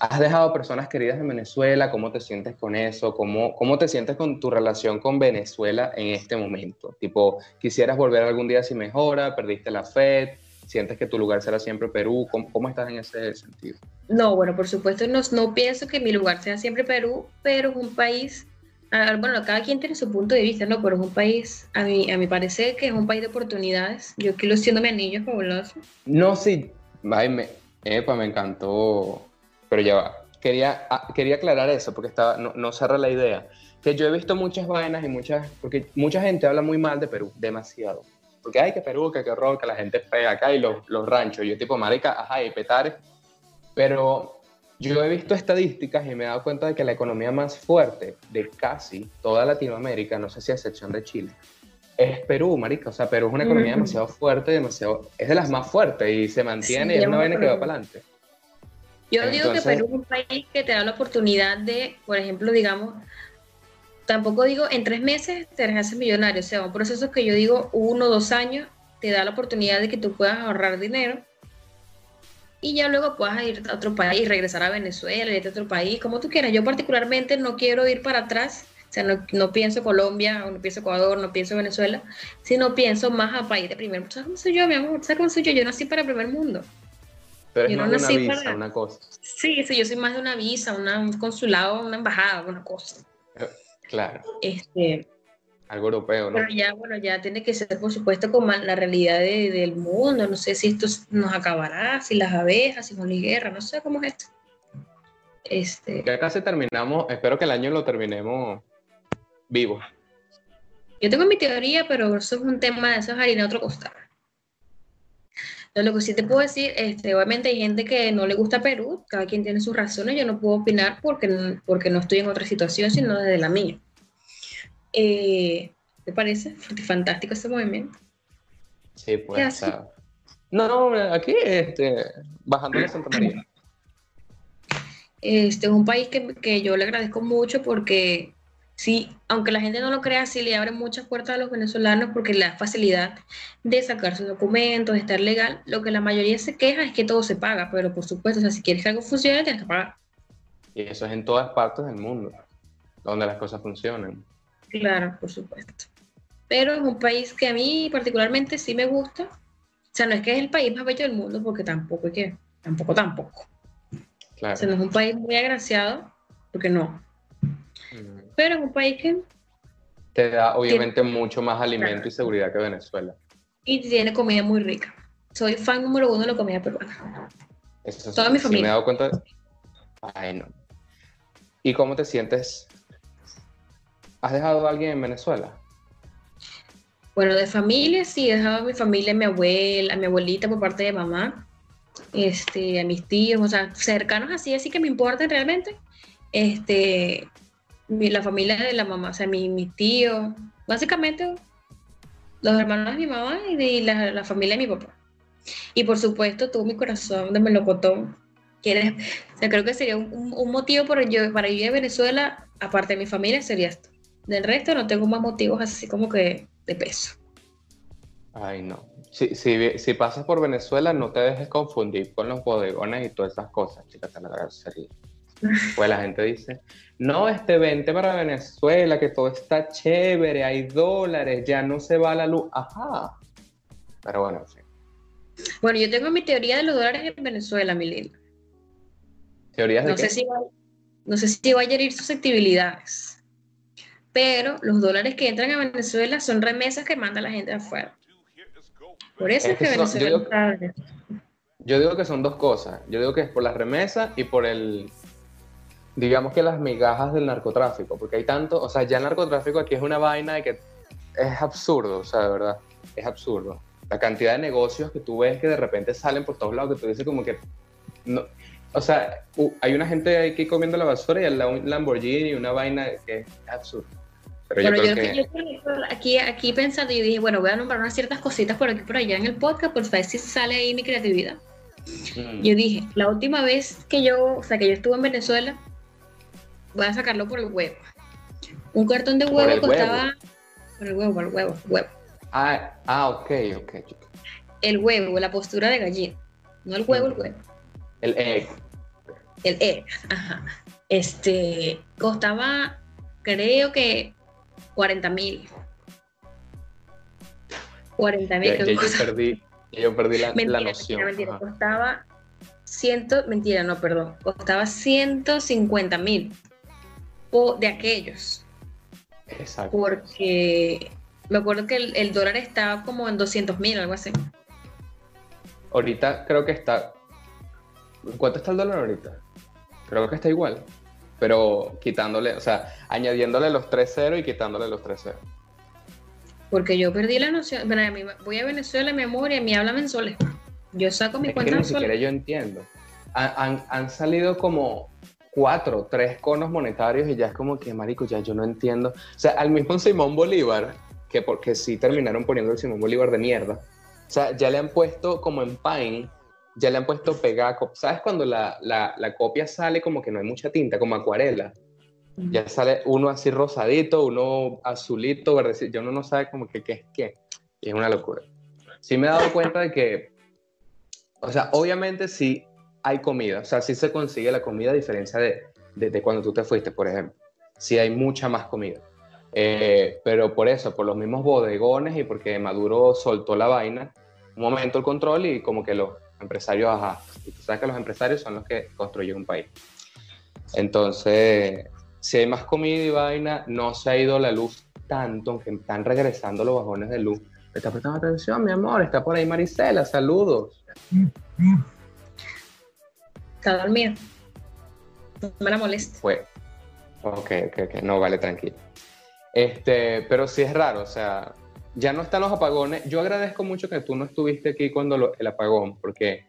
has dejado personas queridas en Venezuela, ¿cómo te sientes con eso? ¿Cómo, ¿Cómo te sientes con tu relación con Venezuela en este momento? Tipo, ¿quisieras volver algún día si mejora? ¿Perdiste la fe? ¿Sientes que tu lugar será siempre Perú? ¿Cómo, cómo estás en ese sentido? No, bueno, por supuesto, no, no pienso que mi lugar sea siempre Perú, pero es un país bueno, cada quien tiene su punto de vista, ¿no? Pero es un país, a mi, a mi parecer, que es un país de oportunidades. Yo quiero siendo mi anillo fabuloso. No, sí, ay, me, epa, me encantó pero ya va. Quería, ah, quería aclarar eso porque estaba, no, no cerra la idea. Que yo he visto muchas vainas y muchas, porque mucha gente habla muy mal de Perú, demasiado. Porque hay que Perú, que qué horror, que la gente pega acá y los, los ranchos. Yo tipo, marica, ajá, y petares. Pero yo he visto estadísticas y me he dado cuenta de que la economía más fuerte de casi toda Latinoamérica, no sé si a excepción de Chile, es Perú, marica. O sea, Perú es una economía demasiado fuerte, demasiado, es de las más fuertes y se mantiene y es una vaina que va para adelante. Yo digo que Perú es un país que te da la oportunidad de, por ejemplo, digamos, tampoco digo en tres meses te haces millonario, o sea, un proceso que yo digo uno o dos años te da la oportunidad de que tú puedas ahorrar dinero y ya luego puedas ir a otro país, regresar a Venezuela, irte a otro país, como tú quieras. Yo particularmente no quiero ir para atrás, o sea, no, no pienso Colombia, no pienso Ecuador, no pienso Venezuela, sino pienso más a país de primer mundo. ¿Sabes cómo soy yo, mi amor? ¿Sabes cómo soy yo? Yo nací para el primer mundo. Más de una visa, una cosa. Sí, sí, yo soy más de una visa, un consulado, una embajada, una cosa. Eh, claro. Este, Algo europeo, ¿no? Pero ya, bueno, ya tiene que ser, por supuesto, con la realidad del mundo. No sé si esto nos acabará, si las abejas, si no hay guerra, no sé cómo es esto. Este... Ya casi terminamos, espero que el año lo terminemos vivo. Yo tengo mi teoría, pero eso es un tema de eso es harina otro costal lo que sí te puedo decir, este, obviamente hay gente que no le gusta Perú, cada quien tiene sus razones, yo no puedo opinar porque, porque no estoy en otra situación, sino desde la mía. Eh, ¿Te parece fantástico ese movimiento? Sí, pues. No, no, aquí este, bajando la Santa María. Este es un país que, que, yo le agradezco mucho porque sí, aunque la gente no lo crea, sí le abre muchas puertas a los venezolanos porque le da facilidad de sacar sus documentos, de estar legal. Lo que la mayoría se queja es que todo se paga, pero por supuesto, o sea, si quieres que algo funcione, tienes que pagar. Y eso es en todas partes del mundo, donde las cosas funcionan. Claro, por supuesto. Pero es un país que a mí particularmente sí me gusta. O sea, no es que es el país más bello del mundo, porque tampoco es que, tampoco, tampoco. Claro. O sea, no es un país muy agraciado, porque no. Pero es un país que... Te da obviamente mucho más alimento y seguridad que Venezuela. Y tiene comida muy rica. Soy fan número uno de la comida peruana. Eso Toda mi familia. me he dado cuenta. Ay, no. ¿Y cómo te sientes? ¿Has dejado a alguien en Venezuela? Bueno, de familia sí, he dejado a mi familia, a mi abuela, a mi abuelita por parte de mamá, este, a mis tíos, o sea, cercanos así, así que me importan realmente. Este, la familia de la mamá, o sea, mi, mi tío, básicamente los hermanos de mi mamá y la, la familia de mi papá. Y por supuesto, todo mi corazón de melocotón. Creo que sería un, un, motivo para yo, para ir a Venezuela, aparte de mi familia, sería esto. Del resto no tengo más motivos así como que de peso. Ay, no. Si, si, si pasas por Venezuela, no te dejes confundir con los bodegones y todas esas cosas, chicas, te la. Pues la gente dice, no, este vente para Venezuela, que todo está chévere, hay dólares, ya no se va la luz. Ajá. Pero bueno, sí. Bueno, yo tengo mi teoría de los dólares en Venezuela, mi lindo. ¿Teorías de no qué? Sé si va, no sé si va a herir susceptibilidades, pero los dólares que entran a Venezuela son remesas que manda la gente afuera. Por eso es, que, Venezuela yo, digo, yo digo que son dos cosas. Yo digo que es por las remesas y por el digamos que las migajas del narcotráfico, porque hay tanto, o sea, ya el narcotráfico aquí es una vaina de que es absurdo, o sea, de verdad, es absurdo. La cantidad de negocios que tú ves que de repente salen por todos lados, que tú dices como que, no, o sea, hay una gente aquí comiendo la basura y al lado un Lamborghini, una vaina que es absurdo. Pero yo, creo que... aquí, aquí pensando, y dije, bueno, voy a nombrar unas ciertas cositas por aquí por allá en el podcast, por ver si sale ahí mi creatividad. Mm. Yo dije, la última vez que yo, o sea, que yo estuve en Venezuela, voy a sacarlo por el huevo. Un cartón de huevo costaba. Por el huevo, por el huevo, huevo. Ah, ah, ok, ok. El huevo, la postura de gallina. No el huevo, el huevo. El egg. El egg, ajá. Este, costaba, creo que 40 mil. 40 mil. yo, perdí, yo perdí la, la noción. Mentira, costaba ciento, mentira, no, perdón, costaba 150 mil de aquellos. Exacto. Porque me acuerdo que el, dólar estaba como en 200 mil, algo así. Ahorita creo que está. ¿Cuánto está el dólar ahorita? Creo que está igual. Pero quitándole, o sea, añadiéndole los 3 ceros y quitándole los 3 ceros. Porque yo perdí la noción. voy a Venezuela, mi amor, y mí hablan en soles. Yo saco mi cuenta que ni siquiera yo entiendo. Han, han, salido como cuatro, tres conos monetarios y ya es como que, marico, ya yo no entiendo. O sea, al mismo Simón Bolívar, que porque sí terminaron poniendo el Simón Bolívar de mierda, o sea, ya le han puesto como en Pine, ya le han puesto pegaco. ¿Sabes cuando la, la, la, copia sale como que no hay mucha tinta, como acuarela? Ya sale uno así rosadito, uno azulito, verde, ya uno no sabe como que qué es qué. Y es una locura. Sí me he dado cuenta de que, o sea, obviamente sí hay comida, o sea, sí se consigue la comida a diferencia de, de, cuando tú te fuiste, por ejemplo. Sí hay mucha más comida. Eh, pero por eso, por los mismos bodegones y porque Maduro soltó la vaina, un momento el control y como que los empresarios, ajá, y tú sabes que los empresarios son los que construyen un país. Entonces, si hay más comida y vaina, no se ha ido la luz tanto, aunque están regresando los bajones de luz. ¿Está prestando atención, mi amor? Está por ahí Marisela, saludos. Está dormido. No me la moleste. Fue. Ok, ok, ok. No, vale, tranquilo. Este, pero sí es raro, o sea, ya no están los apagones. Yo agradezco mucho que tú no estuviste aquí cuando el apagón, porque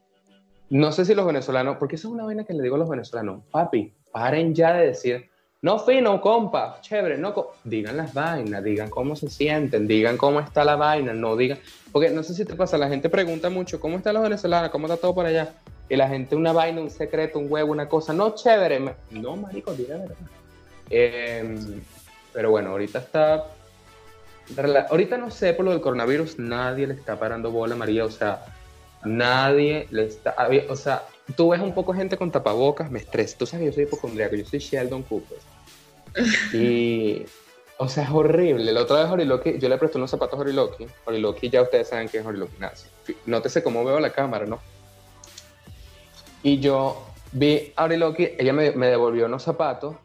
no sé si los venezolanos, porque eso es una vaina que le digo a los venezolanos, papi, paren ya de decir, no fino, compa, chévere, no, digan las vainas, digan cómo se sienten, digan cómo está la vaina, no digan, porque no sé si te pasa, la gente pregunta mucho, ¿cómo están los venezolanos? ¿Cómo está todo por allá? Y la gente una vaina, un secreto, un huevo, una cosa, no chévere, no, marico, diga verdad. Em, Pero bueno, ahorita está... Ahorita no sé por lo del coronavirus, nadie le está parando bola, María. O sea, nadie le está... O sea, tú ves un poco gente con tapabocas, me estresa. Tú sabes que yo soy hipocondríaco, yo soy Sheldon Cooper. Y, o sea, es horrible. La otra vez Horiloki, yo le presté unos zapatos a Horiloki. Horiloki, ya ustedes saben que es Horiloki Nazi. Nótese cómo veo la cámara, ¿no? Y yo vi a Horiloki, ella me, me devolvió unos zapatos.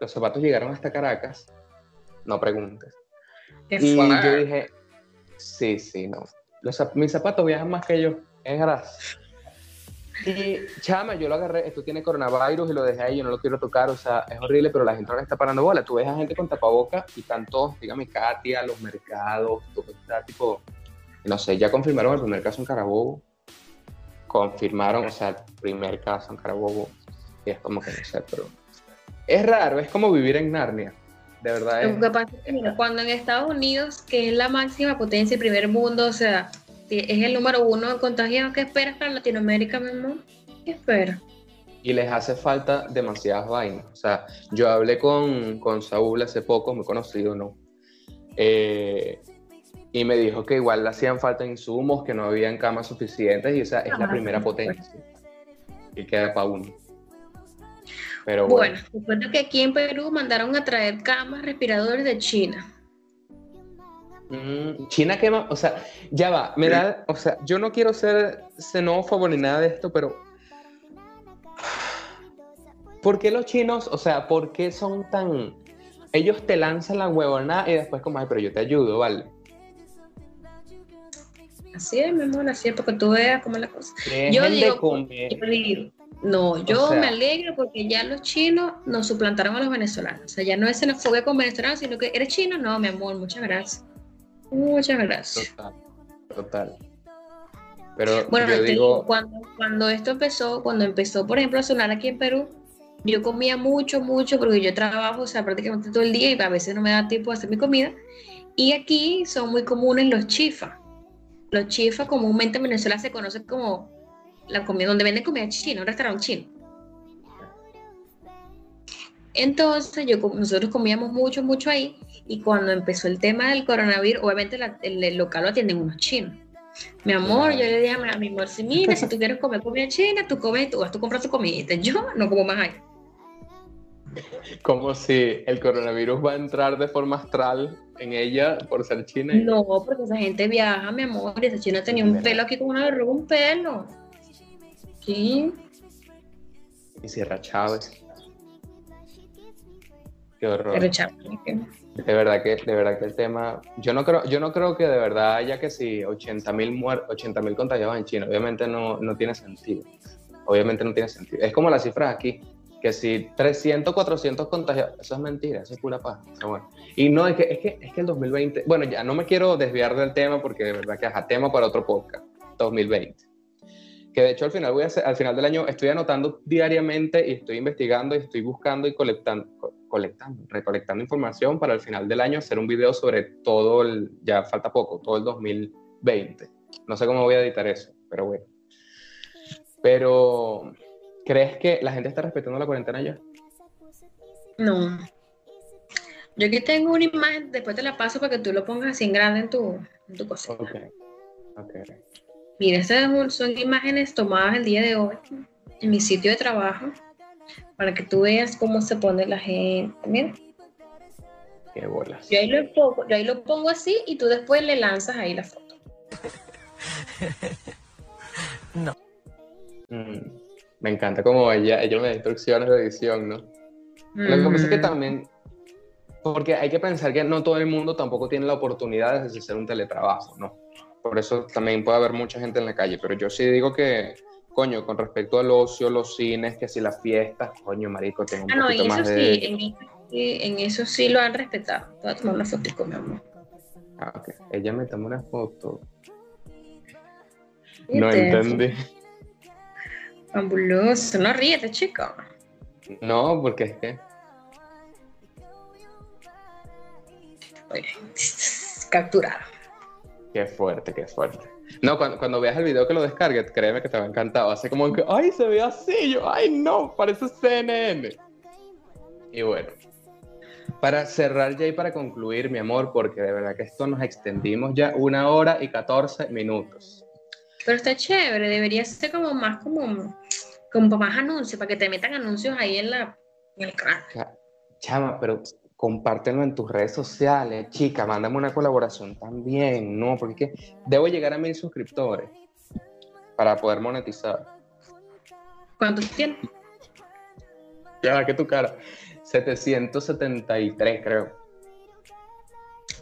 Los zapatos llegaron hasta Caracas. No preguntes. y yo dije, sí, sí, no. Los, mis zapatos viajan más que yo. Es grasa. Y chama, yo lo agarré, esto tiene coronavirus y lo dejé ahí, yo no lo quiero tocar, o sea, es horrible, pero la gente ahora está parando bola. Tú ves a gente con tapaboca y están todos, dígame, Katia, los mercados, todo está tipo, no sé, ya confirmaron el primer caso en Carabobo. Confirmaron, o sea, el primer caso en Carabobo. Y es como que no sé, pero. Es raro, es como vivir en Narnia. De verdad es. Lo que pasa es que, cuando en Estados Unidos, que es la máxima potencia y primer mundo, o sea, es el número uno de contagiados. ¿Qué esperas para Latinoamérica, mi amor? ¿Qué esperas? Y les hace falta demasiadas vainas. O sea, yo hablé con, con Saúl hace poco, muy conocido, ¿no? Eh, y me dijo que igual le hacían falta insumos, que no habían camas suficientes, y esa es la ah, primera potencia. Y queda para uno. Pero bueno, bueno, que aquí en Perú mandaron a traer camas respiradores de China. Mm, China quema, o sea, ya va, me da, o sea, yo no quiero ser xenófobo ni nada de esto, pero ¿por qué los chinos, o sea, por qué son tan, ellos te lanzan la huevona y después como, ay, pero yo te ayudo, ¿vale? Así es, mi amor, así es, porque tú veas cómo es la cosa. Yo digo, no, yo me alegro porque ya los chinos nos suplantaron a los venezolanos. O sea, ya no es xenofobia con venezolanos, sino que eres chino, no, mi amor, muchas gracias. Muchas gracias. Total, total. Pero bueno, yo digo... cuando, cuando esto empezó, cuando empezó, por ejemplo, a sonar aquí en Perú, yo comía mucho, mucho, porque yo trabajo, o sea, prácticamente todo el día y a veces no me da tiempo de hacer mi comida. Y aquí son muy comunes los chifas. Los chifas comúnmente en Venezuela se conocen como la comida donde venden comida china, un restaurante chino. Entonces, yo, nosotros comíamos mucho, mucho ahí. Y cuando empezó el tema del coronavirus, obviamente el, local lo atienden unos chinos. Mi amor, yo le dije a mi amor, si mira, si tú quieres comer comida china, tú comes, tú vas a comprar tu comida. Yo no como más ahí. Como si el coronavirus va a entrar de forma astral en ella por ser china. No, porque esa gente viaja, mi amor, esa china tenía un pelo aquí como una verruga, un pelo. Sí. Y Sierra Chávez. Qué horror. De verdad que, de verdad que el tema, yo no creo, yo no creo que de verdad haya que si 80 mil 80 mil contagiados en China, obviamente no, no tiene sentido. Obviamente no tiene sentido. Es como las cifras aquí, que si 300, 400 contagiados, eso es mentira, eso es pura paz. bueno. Y no, es que, es que, es que el 2020, bueno, ya no me quiero desviar del tema porque de verdad que es tema para otro podcast, 2020 que de hecho al final, voy a al final del año estoy anotando diariamente y estoy investigando y estoy buscando y colectando, colectando, recolectando información para al final del año hacer un video sobre todo el, ya falta poco, todo el 2020. No sé cómo voy a editar eso, pero bueno. Pero, ¿crees que la gente está respetando la cuarentena ya? No. Yo aquí tengo una imagen, después te la paso para que tú lo pongas así en grande en tu, en tu cosita. Ok, ok. Mira, estas son imágenes tomadas el día de hoy en mi sitio de trabajo para que tú veas cómo se pone la gente. Mira. Qué bolas. Yo ahí, lo pongo, yo ahí lo pongo así y tú después le lanzas ahí la foto. no. Mm, me encanta como ella, ella me da instrucciones de edición, ¿no? Lo que pasa es que mm. también, porque hay que pensar que no todo el mundo tampoco tiene la oportunidad de hacer un teletrabajo, ¿no? por eso también puede haber mucha gente en la calle, pero yo sí digo que, coño, con respecto al ocio, los cines, que si las fiestas, coño, marico, tengo un ah, no, poquito más de... Sí, en, eso sí lo han respetado. Te voy a tomar una foto con mi amor. Ah, ok. Ella me tomó una foto. No entendí. Fabuloso. No ríete, chico. No, porque es que... Oye, capturado. Qué fuerte, qué fuerte. No, cuando, veas el video que lo descargues, créeme que te va a encantar. Hace como que, ay, se ve así. Yo, ay, no, parece CNN. Y bueno. Para cerrar ya y para concluir, mi amor, porque de verdad que esto nos extendimos ya una hora y 14 minutos. Pero está chévere, debería ser como más como, como más anuncios, para que te metan anuncios ahí en, la, en el canal. Chama, pero compártelo en tus redes sociales, chica, mándame una colaboración también, ¿no? Porque debo llegar a mil suscriptores para poder monetizar. ¿Cuántos tienes? Ya, que tu cara. 773, creo.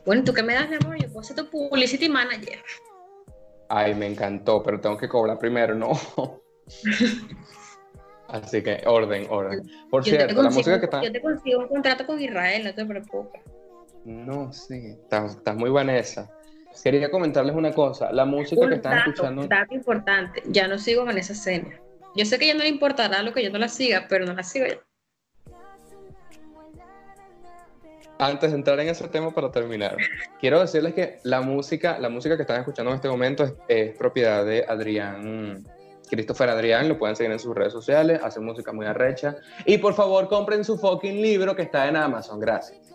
Bueno, ¿tú qué me das, mi amor? Yo puedo ser tu publicity manager. Ay, me encantó, pero tengo que cobrar primero, ¿no? Así que orden, orden. Por cierto, la música que está... Yo te consigo un contrato con Israel, no te preocupes. No, sí, estás, muy esa. Quería comentarles una cosa, la música que están escuchando... Un dato importante, ya no sigo con esa escena. Yo sé que ya no le importará lo que yo no la siga, pero no la sigo ya. Antes de entrar en ese tema para terminar, quiero decirles que la música, la música que están escuchando en este momento es, propiedad de Adrián, Christopher Adrián, lo pueden seguir en sus redes sociales, hace música muy arrecha. Y por favor, compren su fucking libro que está en Amazon, gracias.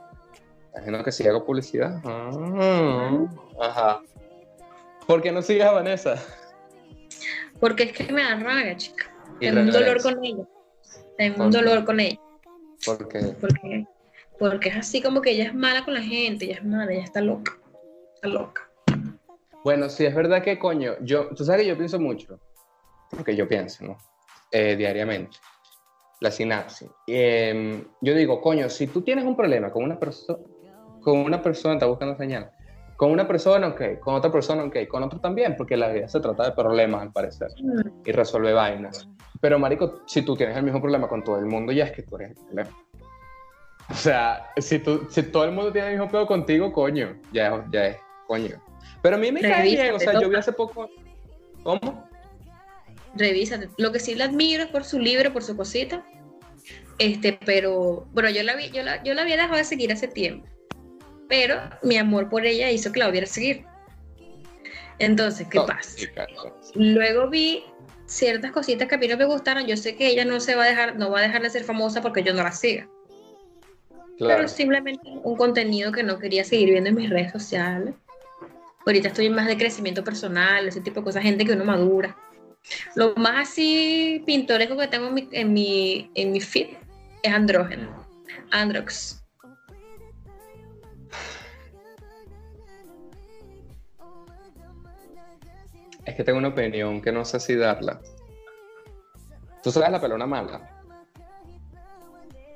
Imagino que si hago publicidad. Ah, ajá. ¿Por qué no sigues a Vanessa? Porque es que me da rabia, chica. Tengo un dolor con ella. Tengo un dolor con ella. ¿Por qué? Porque, porque es así como que ella es mala con la gente, ella es mala, ella está loca. Está loca. Bueno, sí, es verdad que, coño, yo, tú sabes que yo pienso mucho, lo que yo pienso, ¿no? Eh, diariamente, la sinapsis. Em, yo digo, coño, si tú tienes un problema con una persona, con una persona, está buscando señal, con una persona, ok, con otra persona, ok, con otro también, porque la vida se trata de problemas, al parecer, y resuelve vainas. Pero, marico, si tú tienes el mismo problema con todo el mundo, ya es que tú eres el problema. O sea, si, tú, si todo el mundo tiene el mismo pedo contigo, coño, ya, ya es, coño. Pero a mí me cae bien, o sea, yo vi hace poco... ¿Cómo? Revísate. Lo que sí le admiro es por su libro, por su cosita. Este, pero, bueno, yo la, vi, yo, la, yo la había dejado de seguir hace tiempo pero mi amor por ella hizo que la volviera a seguir. Entonces, ¿qué pasa? Luego vi ciertas cositas que a mí no me gustaron. Yo sé que ella no se va a dejar, no va a dejar de ser famosa porque yo no la siga. Pero simplemente un contenido que no quería seguir viendo en mis redes sociales. Ahorita estoy más de crecimiento personal, ese tipo de cosas, gente que uno madura. Lo más así pintoresco que tengo en mi, en mi, en mi feed es andrógeno, androx. Es que tengo una opinión que no sé si darla. ¿Tú sabes la pelona mala?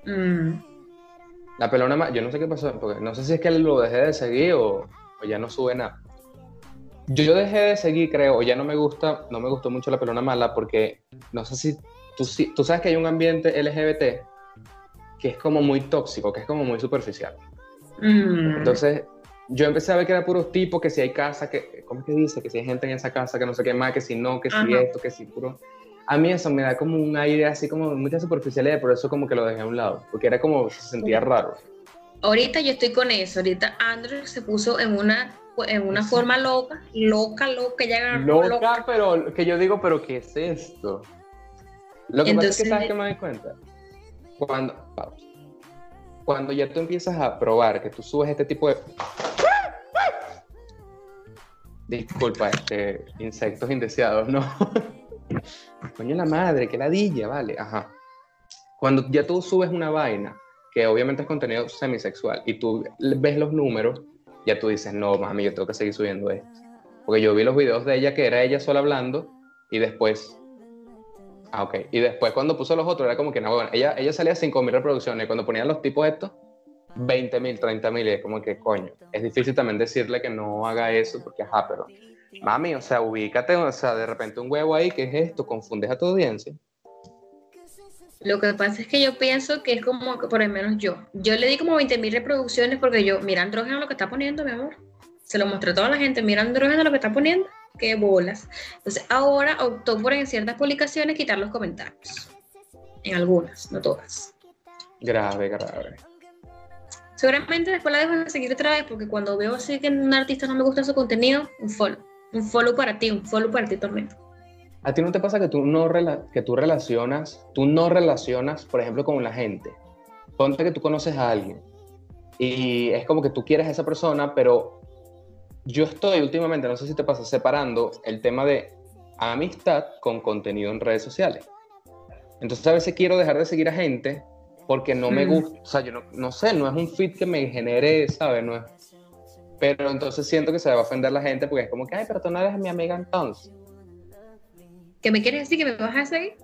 Mm. La pelona mala, yo no sé qué pasó, porque no sé si es que lo dejé de seguir o, ya no sube nada. Yo, yo, dejé de seguir, creo, ya no me gusta, no me gustó mucho la pelona mala porque no sé si tú, tú sabes que hay un ambiente LGBT que es como muy tóxico, que es como muy superficial. Mm. Entonces, yo empecé a ver que era puros tipos, que si hay casa, que, ¿cómo es que dice? Que si hay gente en esa casa, que no sé qué más, que si no, que si esto, que si puro. A mí eso me da como un aire así como mucha superficialidad, por eso como que lo dejé a un lado, porque era como, se sentía raro. Ahorita yo estoy con eso, ahorita Andrew se puso en una, en una forma loca, loca, loca, ya loca, loca. pero que yo digo, pero ¿qué es esto? Lo que pasa es que, ¿sabes qué me doy cuenta? Cuando, cuando ya tú empiezas a probar que tú subes este tipo de Disculpa, este, insectos indeseados, ¿no? Coño la madre, qué ladilla, vale. Ajá. Cuando ya tú subes una vaina, que obviamente es contenido semisexual, y tú ves los números, ya tú dices, no, mami, yo tengo que seguir subiendo esto. Porque yo vi los videos de ella que era ella sola hablando, y después. Ah, ok. Y después cuando puso los otros, era como que no, bueno, ella, ella salía 5.000 reproducciones, cuando ponían los tipos estos, 20 mil, 30 mil, y es como que coño. Es difícil también decirle que no haga eso, porque ajá, pero mami, o sea, ubícate, o sea, de repente un huevo ahí, ¿qué es esto? Confundes a tu audiencia. Lo que pasa es que yo pienso que es como, por lo menos yo, yo le di como 20 mil reproducciones porque yo, mira andrógeno lo que está poniendo, mi amor. Se lo mostré a toda la gente, mira andrógeno lo que está poniendo, qué bolas. Entonces ahora optó por en ciertas publicaciones quitar los comentarios. En algunas, no todas. Grave, grave. Seguramente después la dejo de seguir otra vez porque cuando veo así que un artista no me gusta su contenido, un follow. Un follow para ti, un follow para ti también. ¿A ti no te pasa que tú no que tú relacionas, tú no relacionas, por ejemplo, con la gente? Ponte que tú conoces a alguien Y es como que tú quieres a esa persona, pero yo estoy últimamente, no sé si te pasa, separando el tema de amistad con contenido en redes sociales. Entonces a veces quiero dejar de seguir a gente porque no me mm. gusta, o sea, yo no, no, sé, no es un fit que me genere, ¿sabes? No es... Pero entonces siento que se va a ofender la gente porque es como que, ay, pero tú no eres mi amiga entonces. ¿Qué me quieres decir que me vas a seguir?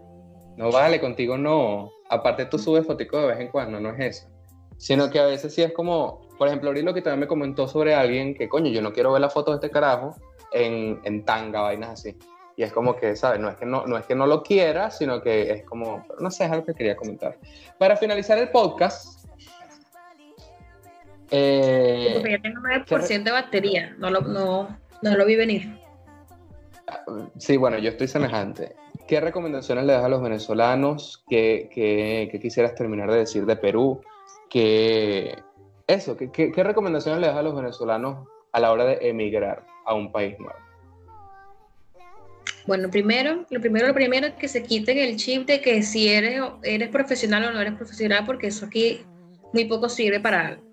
No vale, contigo no. Aparte tú subes fotico de vez en cuando, no es eso. Sino que a veces sí es como, por ejemplo, ahorita lo que también me comentó sobre alguien que, coño, yo no quiero ver la foto de este carajo en, en tanga, vainas así. Y es como que, ¿sabes? No es que no, no es que no lo quiera, sino que es como, no sé, es algo que quería comentar. Para finalizar el podcast. Eh, Porque ya tengo 9% de batería, no lo, no, no lo vi venir. Sí, bueno, yo estoy semejante. ¿Qué recomendaciones le das a los venezolanos? ¿Qué, qué, quisieras terminar de decir de Perú? ¿Qué, eso, ¿qué, ¿qué, recomendaciones le das a los venezolanos a la hora de emigrar a un país nuevo? Bueno, primero, lo primero, lo primero es que se quiten el chip de que si eres, eres profesional o no eres profesional, porque eso aquí muy poco sirve para algo.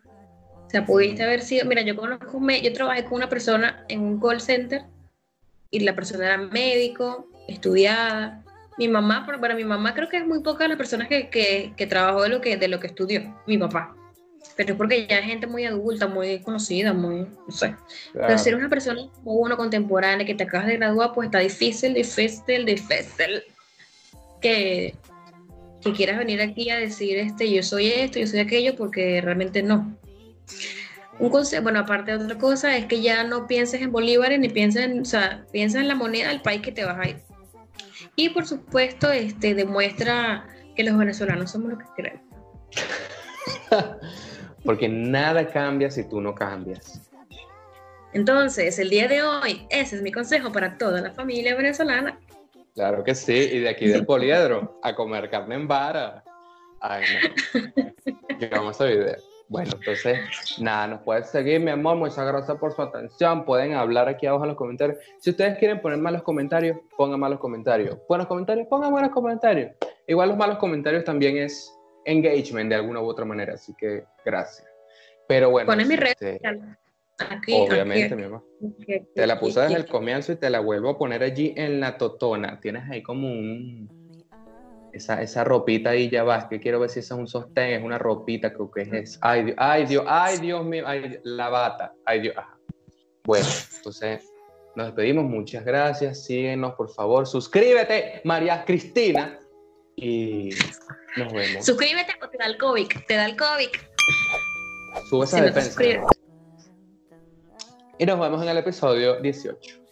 O sea, pudiste haber sido, mira, yo conozco, yo trabajé con una persona en un call center y la persona era médico, estudiada. Mi mamá, para mi mamá creo que es muy poca la personas que, que, que trabajó de lo que, de lo que estudió, mi papá pero es porque ya es gente muy adulta, muy conocida, muy, no sé. Pero ser una persona como uno contemporánea que te acabas de graduar, pues está difícil, difícil, difícil que, que quieras venir aquí a decir, este, yo soy esto, yo soy aquello, porque realmente no. Un consejo, bueno, aparte de otra cosa, es que ya no pienses en bolívares ni pienses en, o sea, piensa en la moneda del país que te vas a ir. Y por supuesto, este, demuestra que los venezolanos somos lo que queremos. porque nada cambia si tú no cambias. Entonces, el día de hoy, ese es mi consejo para toda la familia venezolana. Claro que sí, y de aquí del poliedro, a comer carne en vara. Ay, no. Llegamos a video. Bueno, entonces, nada, nos pueden seguir, mi amor. Muchas gracias por su atención. Pueden hablar aquí abajo en los comentarios. Si ustedes quieren poner malos comentarios, pongan malos comentarios. Buenos comentarios, pongan buenos comentarios. Igual los malos comentarios también es engagement de alguna u otra manera, así que gracias. Pero bueno. Pone mi red este, obviamente, mi amor. te la puse desde el comienzo y te la vuelvo a poner allí en la totona. Tienes ahí como un. Esa, esa ropita ahí ya vas, que quiero ver si esa es un sostén, es una ropita, creo que es. Ay, Dios, ay, Dios, ay, Dios mío, ay, la bata, ay, Dios. Bueno, entonces nos despedimos, muchas gracias, síguenos por favor, suscríbete, María Cristina, y nos vemos. Suscríbete o te da el COVID. Te da el COVID. Sube esa defensa. Y nos vemos en el episodio 18.